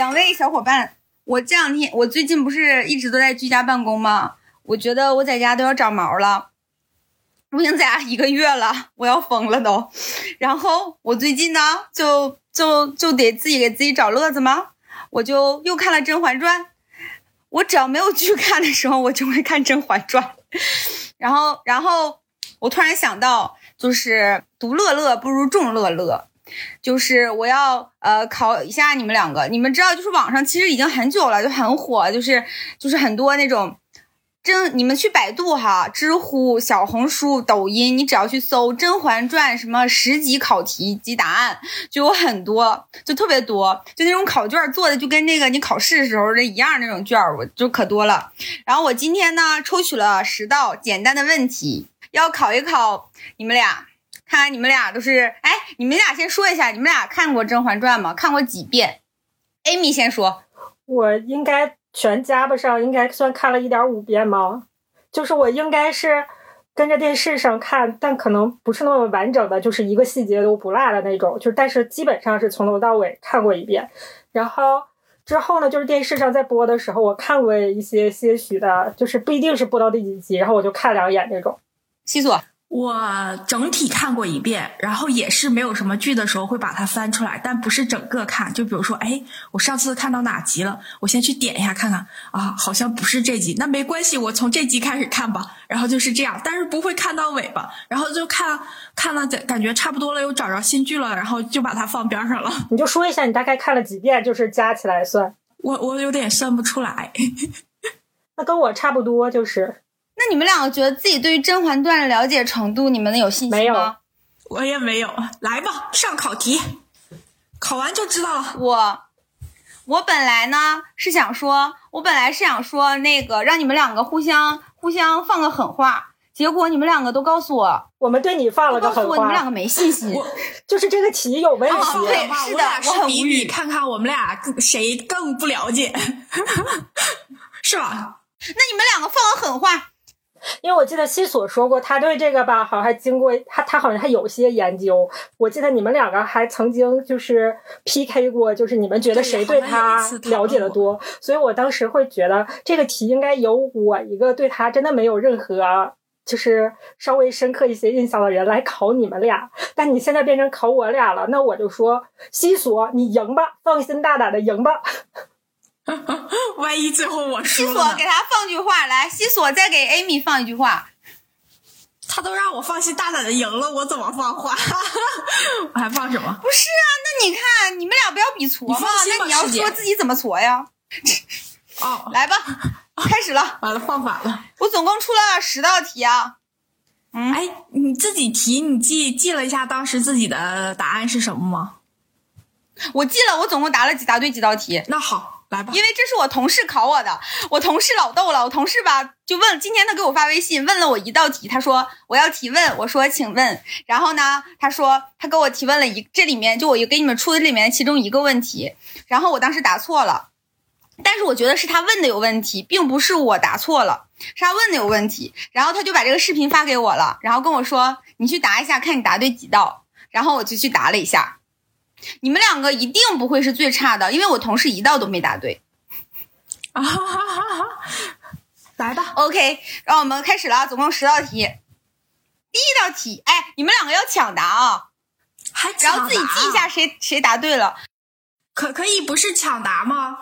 两位小伙伴，我这两天我最近不是一直都在居家办公吗？我觉得我在家都要长毛了。我已经在家一个月了，我要疯了都。然后我最近呢，就就就得自己给自己找乐子吗？我就又看了《甄嬛传》。我只要没有剧看的时候，我就会看《甄嬛传》。然后，然后我突然想到，就是独乐乐不如众乐乐。就是我要呃考一下你们两个，你们知道，就是网上其实已经很久了，就很火，就是就是很多那种。甄，你们去百度哈，知乎、小红书、抖音，你只要去搜《甄嬛传》什么十级考题及答案，就有很多，就特别多，就那种考卷做的就跟那个你考试的时候的一样那种卷，我就可多了。然后我今天呢，抽取了十道简单的问题，要考一考你们俩，看看你们俩都是，哎，你们俩先说一下，你们俩看过《甄嬛传》吗？看过几遍？Amy 先说，我应该。全加不上，应该算看了一点五遍吗？就是我应该是跟着电视上看，但可能不是那么完整的，就是一个细节都不落的那种。就是，但是基本上是从头到尾看过一遍。然后之后呢，就是电视上在播的时候，我看过一些些许的，就是不一定是播到第几集，然后我就看两眼那种。西索。我整体看过一遍，然后也是没有什么剧的时候会把它翻出来，但不是整个看。就比如说，哎，我上次看到哪集了，我先去点一下看看啊，好像不是这集，那没关系，我从这集开始看吧。然后就是这样，但是不会看到尾巴。然后就看看了，感觉差不多了，又找着新剧了，然后就把它放边上了。你就说一下你大概看了几遍，就是加起来算。我我有点算不出来，那跟我差不多，就是。那你们两个觉得自己对于《甄嬛传》的了解程度，你们能有信心吗？没有，我也没有。来吧，上考题，考完就知道了。我，我本来呢是想说，我本来是想说那个让你们两个互相互相放个狠话，结果你们两个都告诉我，我们对你放了个狠话，你们两个没信心，就是这个题有问题。对，是的，我很无语。看看我们俩谁更不了解，是吧？那你们两个放个狠话。因为我记得西索说过，他对这个吧，好像还经过他，他好像还有些研究。我记得你们两个还曾经就是 PK 过，就是你们觉得谁对他了解的多。所以我当时会觉得这个题应该由我一个对他真的没有任何就是稍微深刻一些印象的人来考你们俩。但你现在变成考我俩了，那我就说西索，你赢吧，放心大胆的赢吧。万一最后我输了，西索给他放句话来，西索再给 Amy 放一句话。他都让我放心大胆的赢了，我怎么放话？我还放什么？不是啊，那你看你们俩不要比挫吗？那你要说自己怎么挫呀？哦，来吧，开始了。完了，放反了。我总共出了十道题啊。嗯，哎，你自己题，你记记了一下当时自己的答案是什么吗？我记了，我总共答了几答对几道题。那好。来吧，因为这是我同事考我的，我同事老逗了，我同事吧就问，今天他给我发微信问了我一道题，他说我要提问，我说请问，然后呢，他说他给我提问了一，这里面就我给你们出的里面其中一个问题，然后我当时答错了，但是我觉得是他问的有问题，并不是我答错了，是他问的有问题，然后他就把这个视频发给我了，然后跟我说你去答一下，看你答对几道，然后我就去答了一下。你们两个一定不会是最差的，因为我同事一道都没答对。啊，来吧，OK，让我们开始了，总共十道题。第一道题，哎，你们两个要抢答啊，还然后自己记一下谁谁答对了。可可以不是抢答吗？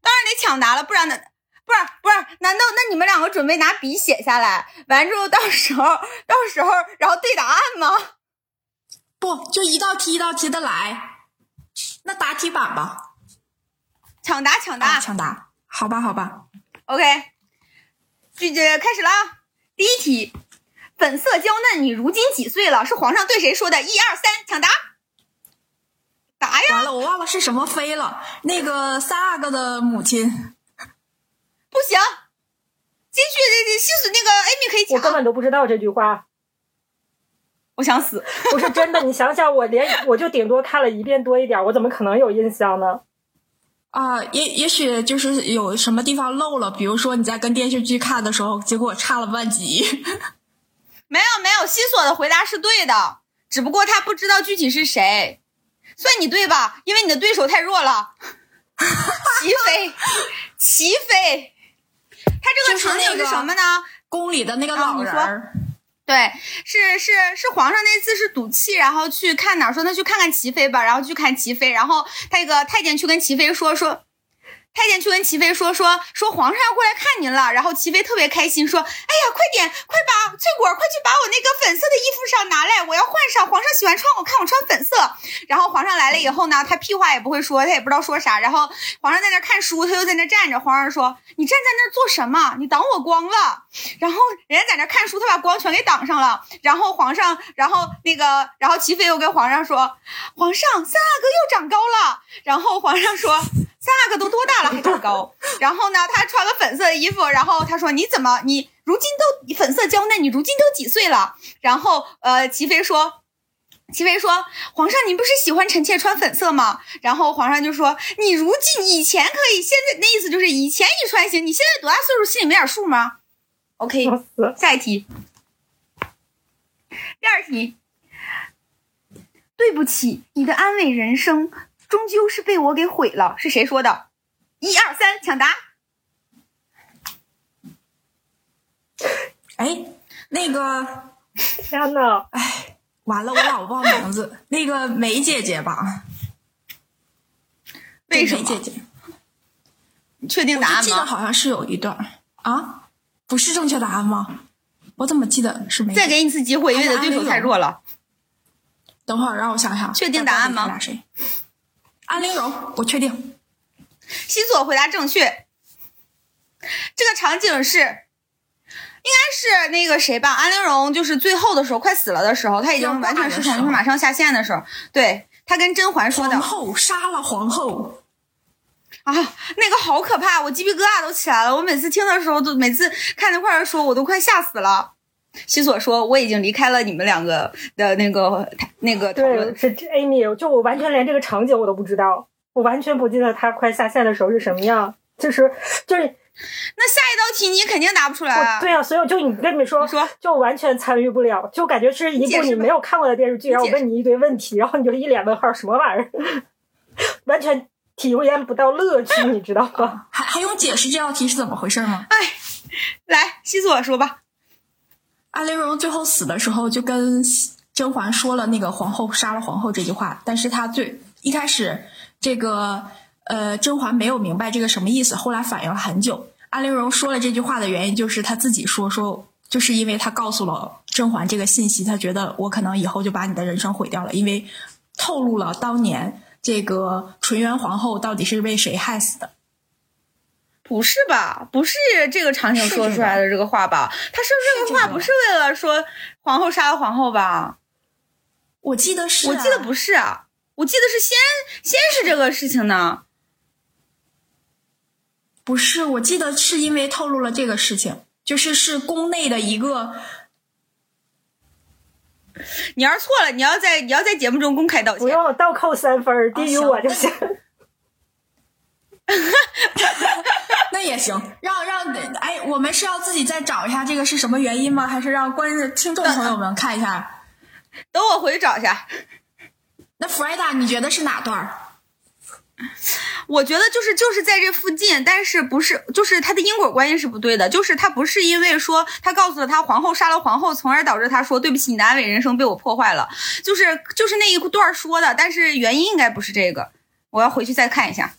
当然得抢答了，不然呢？不是不是，难道那你们两个准备拿笔写下来，完之后到时候到时候然后对答案吗？不，就一道题一道题的来。那答题板吧，抢答抢答抢答，好吧好吧，OK，句子开始了。第一题，粉色娇嫩，你如今几岁了？是皇上对谁说的？一二三，抢答。答呀？完了，我忘了是什么妃了。那个三阿哥的母亲，不行，进去那那西索那个艾米可以我根本都不知道这句话。我想死，不是真的。你想想，我连我就顶多看了一遍多一点，我怎么可能有印象呢？啊，也也许就是有什么地方漏了，比如说你在跟电视剧看的时候，结果差了万集。没有没有，西索的回答是对的，只不过他不知道具体是谁，算你对吧？因为你的对手太弱了。齐飞，齐飞，他这个场景是什么呢？宫里的那个老人儿。对，是是是，皇上那次是赌气，然后去看哪，说那去看看齐妃吧，然后去看齐妃，然后那个太监去跟齐妃说说。太监去跟齐妃说说说皇上要过来看您了，然后齐妃特别开心说：“哎呀，快点，快把翠果，快去把我那个粉色的衣服上拿来，我要换上。皇上喜欢穿，我看我穿粉色。”然后皇上来了以后呢，他屁话也不会说，他也不知道说啥。然后皇上在那看书，他又在那站着。皇上说：“你站在那做什么？你挡我光了。”然后人家在那看书，他把光全给挡上了。然后皇上，然后那个，然后齐妃又跟皇上说：“皇上，三阿哥又长高了。”然后皇上说。三阿哥都多大了还长高？然后呢，他穿个粉色的衣服，然后他说：“你怎么，你如今都粉色娇嫩，你如今都几岁了？”然后，呃，齐妃说：“齐妃说，皇上，您不是喜欢臣妾穿粉色吗？”然后皇上就说：“你如今以前可以，现在那意思就是以前你穿行，你现在多大岁数，心里没点数吗？”OK，下一题，第二题，对不起，你的安慰人生。终究是被我给毁了，是谁说的？一二三，抢答。哎，那个，天呐，哎，完了，我老忘名字。那个梅姐姐吧？为什么？姐姐，你确定答案吗？记得好像是有一段啊，不是正确答案吗？我怎么记得是没？再给你一次机会，因为你的对手太弱了。等会儿让我想想，确定答案吗？谁？安陵容，我确定。西索回答正确。这个场景是，应该是那个谁吧？安陵容就是最后的时候，快死了的时候，他已经完全失宠，就是马上下线的时候。对他跟甄嬛说的。皇后杀了皇后。啊，那个好可怕，我鸡皮疙瘩都起来了。我每次听的时候，都每次看那块儿说，我都快吓死了。西索说：“我已经离开了你们两个的那个那个讨论。”是 Amy，就我完全连这个场景我都不知道，我完全不记得他快下线的时候是什么样。就是就是，那下一道题你肯定答不出来啊！对啊，所以我就你跟你说说，就完全参与不了，就感觉是一部你没有看过的电视剧，然后我问你一堆问题，然后你就一脸问号，什么玩意儿？完全体验不到乐趣，你知道吧？还还用解释这道题是怎么回事吗？哎，来，西索说吧。安陵容最后死的时候，就跟甄嬛说了那个“皇后杀了皇后”这句话，但是她最一开始，这个呃甄嬛没有明白这个什么意思，后来反应了很久。安陵容说了这句话的原因，就是她自己说说，就是因为她告诉了甄嬛这个信息，她觉得我可能以后就把你的人生毁掉了，因为透露了当年这个纯元皇后到底是被谁害死的。不是吧？不是这个场景说出来的这个话吧？他说这个话不是为了说皇后杀了皇后吧？我记得是，我记得不是，我记得是先先是这个事情呢。不是，我记得是因为透露了这个事情，就是是宫内的一个。你要是错了，你要在你要在节目中公开道歉，不用倒扣三分，低于我就行。那也行，让让哎，我们是要自己再找一下这个是什么原因吗？还是让观听众朋友们看一下？等我回去找一下。那弗瑞达，你觉得是哪段？我觉得就是就是在这附近，但是不是就是他的因果关系是不对的，就是他不是因为说他告诉了他皇后杀了皇后，从而导致他说对不起，你的安稳人生被我破坏了，就是就是那一段说的，但是原因应该不是这个，我要回去再看一下。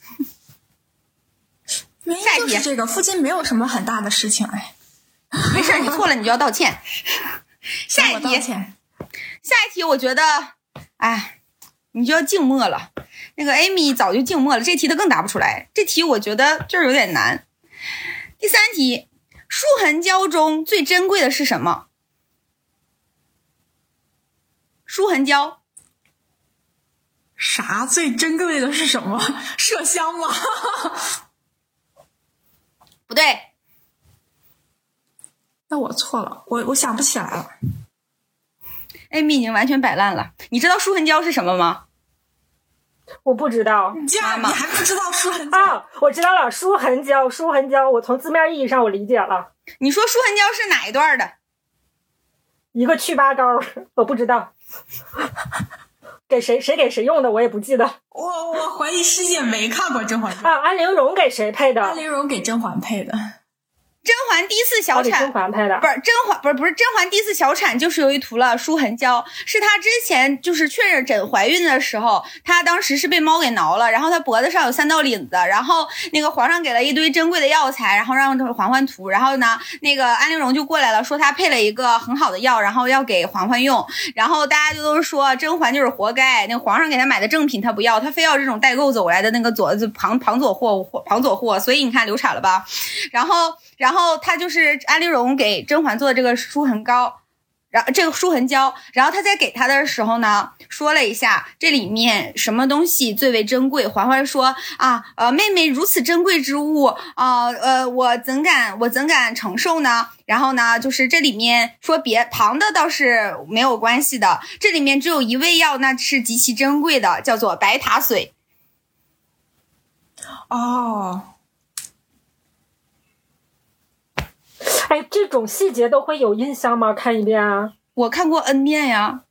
下一题，这个附近没有什么很大的事情，哎，没事，你错了，你就要道歉。下一题，下一题，我觉得，哎，你就要静默了。那个 Amy 早就静默了，这题他更答不出来。这题我觉得就是有点难。第三题，舒痕胶中最珍贵的是什么？舒痕胶。啥最珍贵的是什么？麝香吗？不对，那我错了，我我想不起来了。艾米已经完全摆烂了。你知道舒痕胶是什么吗？我不知道。你竟然你还不知道舒痕胶？啊，我知道了，舒痕胶，舒痕胶，我从字面意义上我理解了。你说舒痕胶是哪一段的？一个去疤膏，我不知道。给谁谁给谁用的我也不记得。我我怀疑师姐没看过《甄嬛传》啊。安陵容给谁配的？安陵容给甄嬛配的。甄嬛第四小产，甄嬛拍的不是甄嬛，不是不是甄嬛第四小产，就是由于涂了舒痕胶，是她之前就是确认诊怀孕的时候，她当时是被猫给挠了，然后她脖子上有三道领子，然后那个皇上给了一堆珍贵的药材，然后让嬛嬛涂，然后呢，那个安陵容就过来了，说她配了一个很好的药，然后要给嬛嬛用，然后大家就都说甄嬛就是活该，那个皇上给她买的正品她不要，她非要这种代购走来的那个左旁旁左货旁左货，所以你看流产了吧，然后。然后他就是安陵容给甄嬛做的这个舒痕膏，然这个舒痕胶，然后他在给她的时候呢，说了一下这里面什么东西最为珍贵。嬛嬛说啊，呃，妹妹如此珍贵之物啊，呃，我怎敢我怎敢承受呢？然后呢，就是这里面说别旁的倒是没有关系的，这里面只有一味药，那是极其珍贵的，叫做白塔水。哦。哎，这种细节都会有印象吗？看一遍啊，我看过 N 遍呀，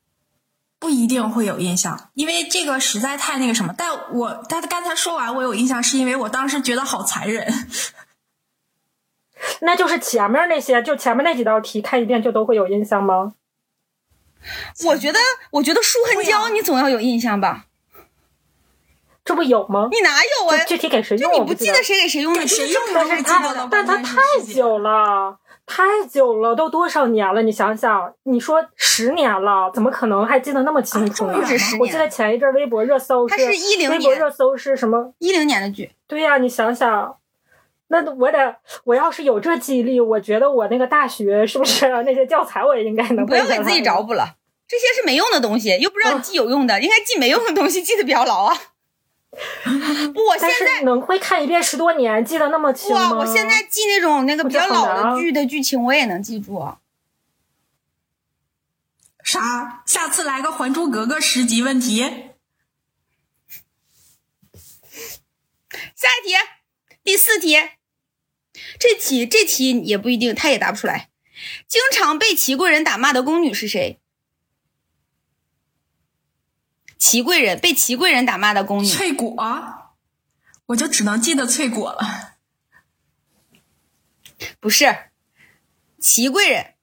不一定会有印象，因为这个实在太那个什么。但我他刚才说完我有印象，是因为我当时觉得好残忍。那就是前面那些，就前面那几道题看一遍就都会有印象吗？我觉得，我觉得舒痕胶你总要有印象吧？这不有吗？你哪有啊？具体给谁用？你不记得谁给谁用的？谁用的？是他，但他太久了。太久了，都多少年了？你想想，你说十年了，怎么可能还记得那么清楚呢？我记得前一阵微博热搜是一零年，微博热搜是什么？一零年的剧。对呀，你想想，那我得，我要是有这记忆力，我觉得我那个大学是不是那些教材我也应该能不要给自己找补了，这些是没用的东西，又不让你记有用的，应该记没用的东西，记得比较牢啊。我现在能会看一遍十多年，记得那么清吗？哇！我现在记那种那个比较老的剧的剧情，我也能记住。啥？下次来个《还珠格格》十级问题。下一题，第四题。这题这题也不一定，他也答不出来。经常被齐贵人打骂的宫女是谁？齐贵人被祺贵人打骂的宫女翠果，我就只能记得翠果了。不是，祺贵人。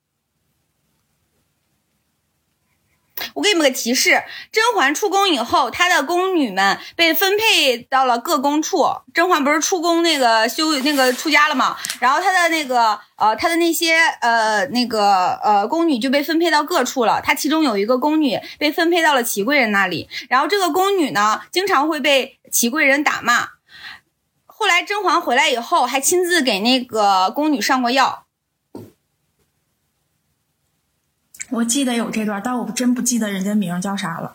我给你们个提示：甄嬛出宫以后，她的宫女们被分配到了各宫处。甄嬛不是出宫那个修那个出家了吗？然后她的那个呃，她的那些呃那个呃宫女就被分配到各处了。她其中有一个宫女被分配到了齐贵人那里，然后这个宫女呢，经常会被齐贵人打骂。后来甄嬛回来以后，还亲自给那个宫女上过药。我记得有这段，但我真不记得人家名叫啥了。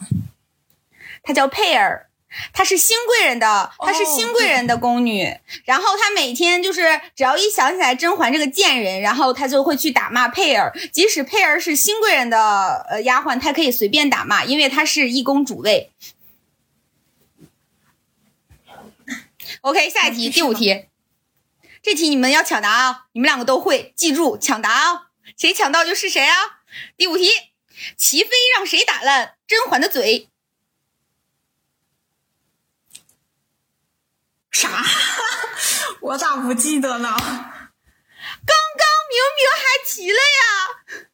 她叫佩儿，她是新贵人的，她是新贵人的宫女。然后她每天就是只要一想起来甄嬛这个贱人，然后她就会去打骂佩儿。即使佩儿是新贵人的呃丫鬟，她可以随便打骂，因为她是一宫主位。OK，下一题，第五题，这题你们要抢答啊！你们两个都会，记住抢答啊！谁抢到就是谁啊！第五题，齐妃让谁打烂甄嬛的嘴？啥？我咋不记得呢？刚刚明明还提了呀！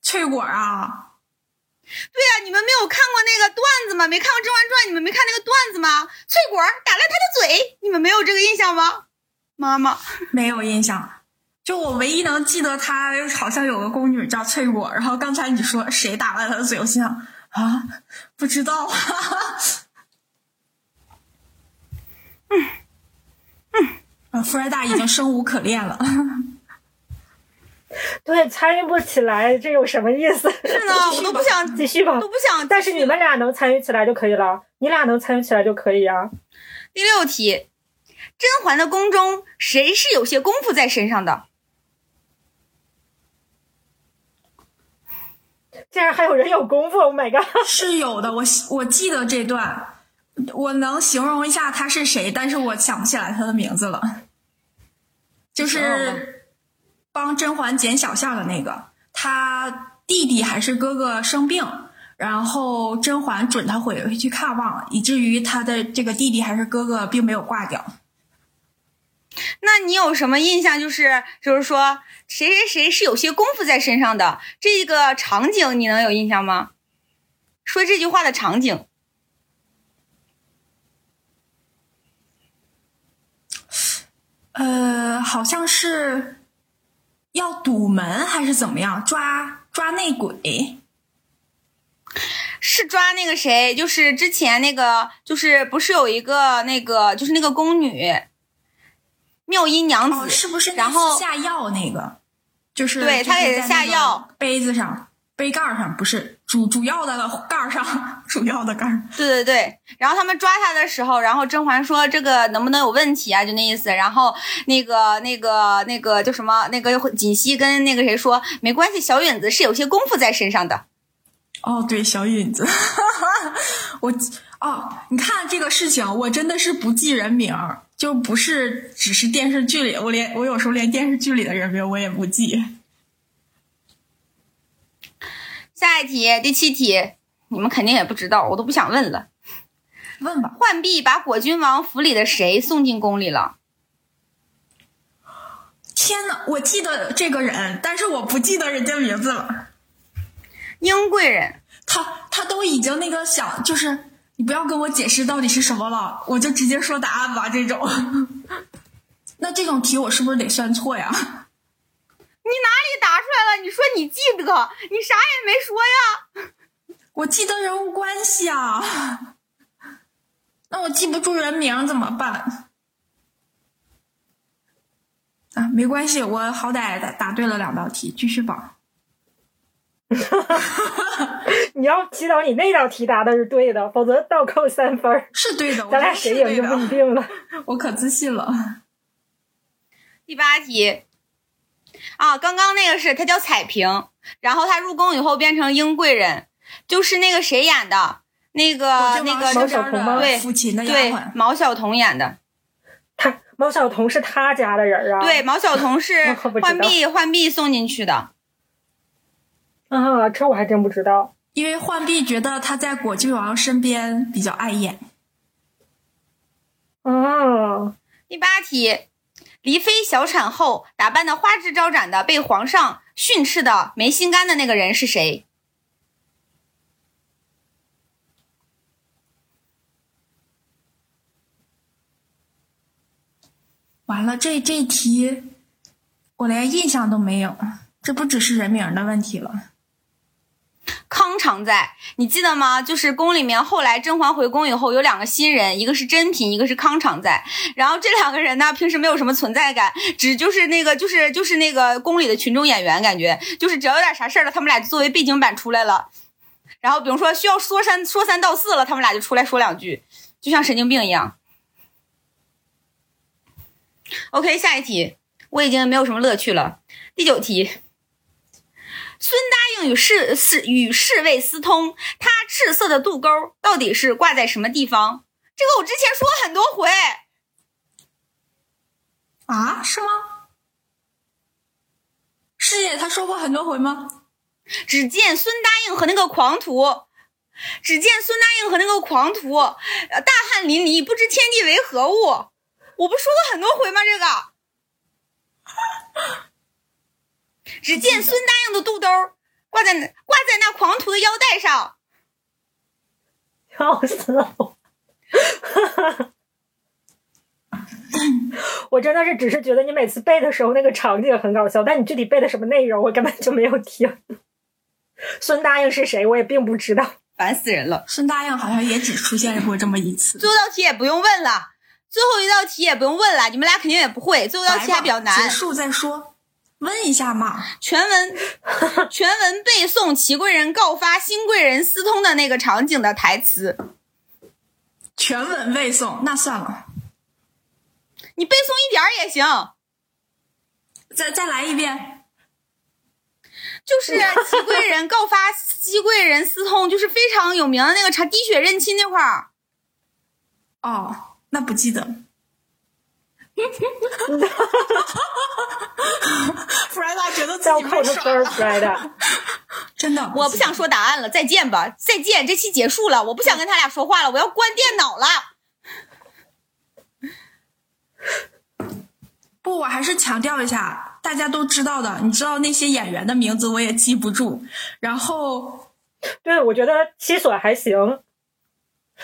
翠果啊！对呀，你们没有看过那个段子吗？没看过《甄嬛传》，你们没看那个段子吗？翠果打烂他的嘴，你们没有这个印象吗？妈妈没有印象。就我唯一能记得，他好像有个宫女叫翠果。然后刚才你说谁打烂他的嘴，我心想啊，不知道。嗯嗯，弗莱达已经生无可恋了。对，参与不起来，这有什么意思？是呢，我都不想继续吧，都不想。但是你们俩能参与起来就可以了，你俩能参与起来就可以啊。第六题，甄嬛的宫中谁是有些功夫在身上的？竟然还有人有功夫！Oh my god，是有的。我我记得这段，我能形容一下他是谁，但是我想不起来他的名字了。就是帮甄嬛剪小象的那个，他弟弟还是哥哥生病，然后甄嬛准他回去看望，以至于他的这个弟弟还是哥哥并没有挂掉。那你有什么印象？就是就是说谁谁谁是有些功夫在身上的这个场景，你能有印象吗？说这句话的场景。呃，好像是要堵门还是怎么样？抓抓内鬼，是抓那个谁？就是之前那个，就是不是有一个那个，就是那个宫女妙音娘子，是不是？然后下药那个，就是对他给他下药，杯子上。杯盖上不是主主要的盖上，主要的盖对对对，然后他们抓他的时候，然后甄嬛说这个能不能有问题啊？就那意思。然后那个那个那个叫什么？那个锦汐跟那个谁说没关系，小允子是有些功夫在身上的。哦，对，小允子，我哦，你看这个事情，我真的是不记人名，就不是只是电视剧里，我连我有时候连电视剧里的人名我也不记。下一题，第七题，你们肯定也不知道，我都不想问了。问吧。浣碧把果郡王府里的谁送进宫里了？天呐，我记得这个人，但是我不记得人家名字了。英贵人。他他都已经那个想，就是你不要跟我解释到底是什么了，我就直接说答案吧。这种，那这种题我是不是得算错呀？你哪里答出来了？你说你记得，你啥也没说呀。我记得人物关系啊，那我记不住人名怎么办？啊，没关系，我好歹答答对了两道题，继续吧。你要祈祷你那道题答的是对的，否则倒扣三分。是对的，咱俩谁赢就不一定了。我可自信了。第八题。啊，刚刚那个是他叫彩萍，然后他入宫以后变成英贵人，就是那个谁演的，那个那个毛晓彤吗？对，对，毛晓彤演的。他毛晓彤是他家的人啊？对，毛晓彤是浣碧浣碧送进去的。啊，这我还真不知道。因为浣碧觉得他在果郡王身边比较碍眼。哦，第八题。黎妃小产后打扮的花枝招展的，被皇上训斥的没心肝的那个人是谁？完了，这这题我连印象都没有，这不只是人名的问题了。康常在，你记得吗？就是宫里面后来甄嬛回宫以后，有两个新人，一个是珍嫔，一个是康常在。然后这两个人呢，平时没有什么存在感，只就是那个就是就是那个宫里的群众演员，感觉就是只要有点啥事儿了，他们俩作为背景板出来了。然后比如说需要说三说三道四了，他们俩就出来说两句，就像神经病一样。OK，下一题，我已经没有什么乐趣了。第九题。孙答应与侍侍与侍卫私通，他赤色的肚沟到底是挂在什么地方？这个我之前说了很多回。啊，是吗？师姐，他说过很多回吗？只见孙答应和那个狂徒，只见孙答应和那个狂徒，呃，大汗淋漓，不知天地为何物。我不说过很多回吗？这个。只见孙答应的肚兜挂在挂在那狂徒的腰带上，笑死了！我真的是只是觉得你每次背的时候那个场景很搞笑，但你具体背的什么内容我根本就没有听。孙答应是谁？我也并不知道，烦死人了。孙答应好像也只出现过这么一次。最后一道题也不用问了，最后一道题也不用问了，你们俩肯定也不会。最后一道题还比较难，结束再说。问一下嘛，全文 全文背诵齐贵人告发新贵人私通的那个场景的台词。全文背诵，那算了，你背诵一点儿也行。再再来一遍，就是齐贵人告发西贵人私通，就是非常有名的那个场滴血认亲那块儿。哦，那不记得。弗莱达觉得自己被耍了，弗莱达，真的，我不想说答案了，再见吧，再见，这期结束了，我不想跟他俩说话了，我要关电脑了。不，我还是强调一下，大家都知道的，你知道那些演员的名字我也记不住，然后，对我觉得七索还行。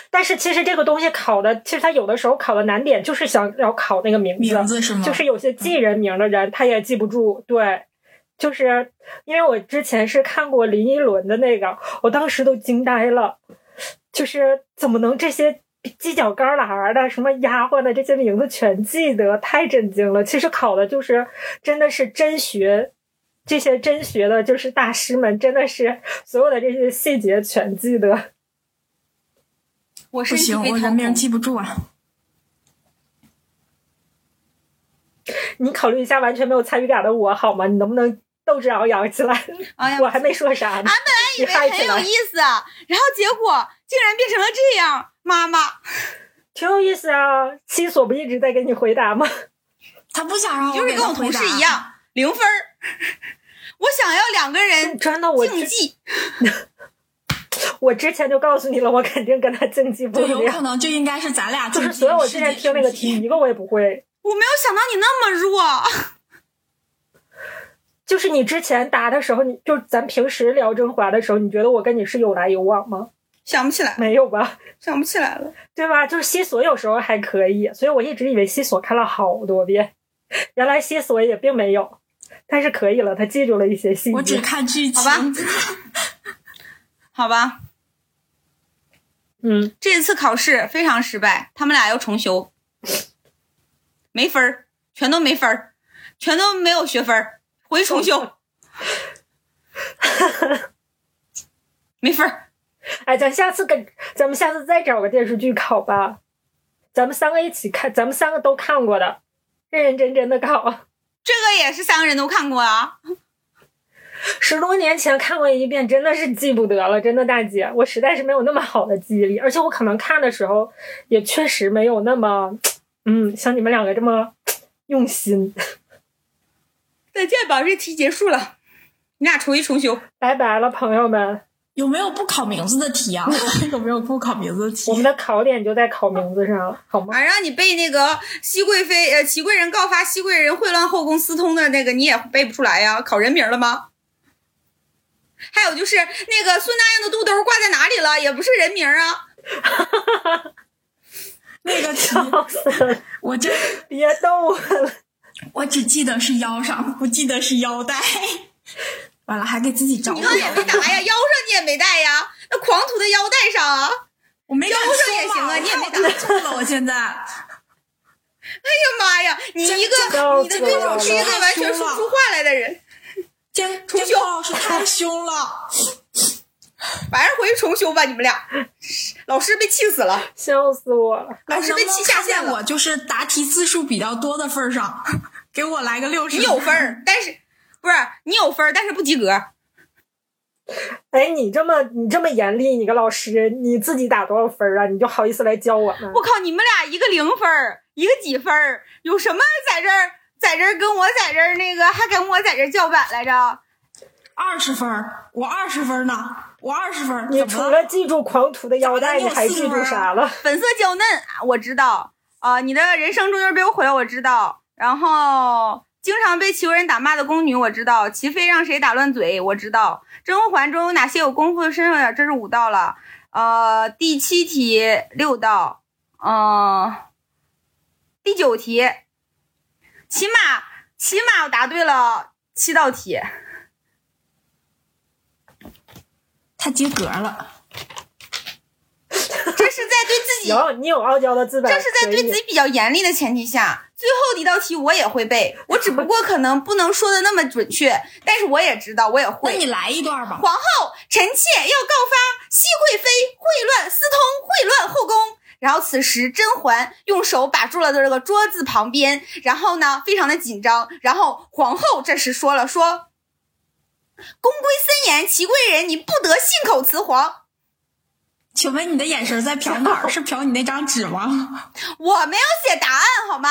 但是其实这个东西考的，其实他有的时候考的难点就是想要考那个名字，名字是吗？就是有些记人名的人他也记不住。对，就是因为我之前是看过林依轮的那个，我当时都惊呆了，就是怎么能这些犄角旮旯的、什么丫鬟的这些名字全记得，太震惊了。其实考的就是真的是真学，这些真学的就是大师们，真的是所有的这些细节全记得。我不行，我人名记不住啊。你考虑一下完全没有参与感的我好吗？你能不能斗志昂扬起来？哎呀，我还没说啥呢。俺本来以为很有意思，然后结果竟然变成了这样。妈妈，挺有意思啊。七索不一直在给你回答吗？他不想让我就是跟我同事一样零分 我想要两个人真的我竞技。我之前就告诉你了，我肯定跟他竞技不了。有可能就应该是咱俩就是所以我之前听那个题，一个我也不会。我没有想到你那么弱。就是你之前答的时候，你就咱平时聊甄嬛的时候，你觉得我跟你是有来有往吗？想不起来，没有吧？想不起来了，对吧？就是西索有时候还可以，所以我一直以为西索看了好多遍，原来西索也并没有，但是可以了，他记住了一些细节。我只看剧情，好吧。好吧，嗯，这次考试非常失败，他们俩要重修，没分儿，全都没分儿，全都没有学分儿，回去重修，没分儿。哎，咱下次跟咱们下次再找个电视剧考吧，咱们三个一起看，咱们三个都看过的，认认真真的考。这个也是三个人都看过啊。十多年前看过一遍，真的是记不得了。真的，大姐，我实在是没有那么好的记忆力，而且我可能看的时候也确实没有那么，嗯，像你们两个这么用心。再见吧，这题结束了，你俩重新重修，拜拜了，朋友们。有没有不考名字的题啊？有没有不考名字的题？我们的考点就在考名字上，好吗？啊，让你背那个熹贵妃，呃，祺贵人告发熹贵人秽乱后宫私通的那个，你也背不出来呀？考人名了吗？还有就是那个孙大英的肚兜挂在哪里了，也不是人名啊。那个笑死，我这别逗我了。我只记得是腰上，不记得是腰带。完了，还给自己找。你腰也没答呀，腰上你也没带呀，那狂徒的腰带上啊。我没腰上也行啊，你也没打错了。我现在。哎呀妈呀！你一个你的对手是一个完全说不出话来的人。监重修老师太凶了，晚上回去重修吧，你们俩。老师被气死了，笑死我了。老师被气下线了。我就是答题字数比较多的份上，给我来个六十。你有分儿，但是不是你有分儿，但是不及格。哎，你这么你这么严厉，你个老师，你自己打多少分啊？你就好意思来教我们？我靠，你们俩一个零分儿，一个几分儿，有什么在这儿？在这儿跟我在这儿那个还跟我在这儿叫板来着，二十分我二十分呢，我二十分。你除了记住狂徒的腰带，你还记住啥了？粉色娇嫩，我知道啊。你的人生终究被我毁了，我知道。然后经常被齐国人打骂的宫女，我知道。齐妃让谁打乱嘴，我知道。甄嬛中有哪些有功夫的身份？这是五道了。呃，第七题六道，嗯，第九题。起码，起码我答对了七道题。他及格了，这是在对自行，你有傲娇的资本。这是在对自己比较严厉的前提下。最后一道题我也会背，我只不过可能不能说的那么准确，但是我也知道，我也会。那你来一段吧。皇后臣妾要告发熹贵妃秽乱私通，秽乱后宫。然后此时甄嬛用手把住了这个桌子旁边，然后呢，非常的紧张。然后皇后这时说了说：“宫规森严，祺贵人你不得信口雌黄。”请问你的眼神在瞟哪儿？是瞟你那张纸吗？我没有写答案，好吗？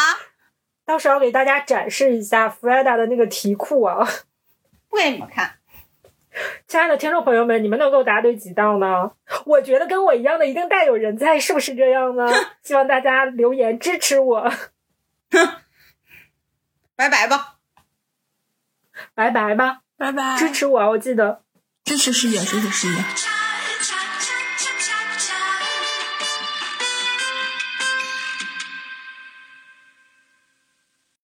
到时候给大家展示一下弗莱达的那个题库啊，不给你们看。亲爱的听众朋友们，你们能够答对几道呢？我觉得跟我一样的一定大有人在，是不是这样呢？希望大家留言支持我。拜拜吧，拜拜吧，拜拜，支持我，我记得支持师姐，支持师姐。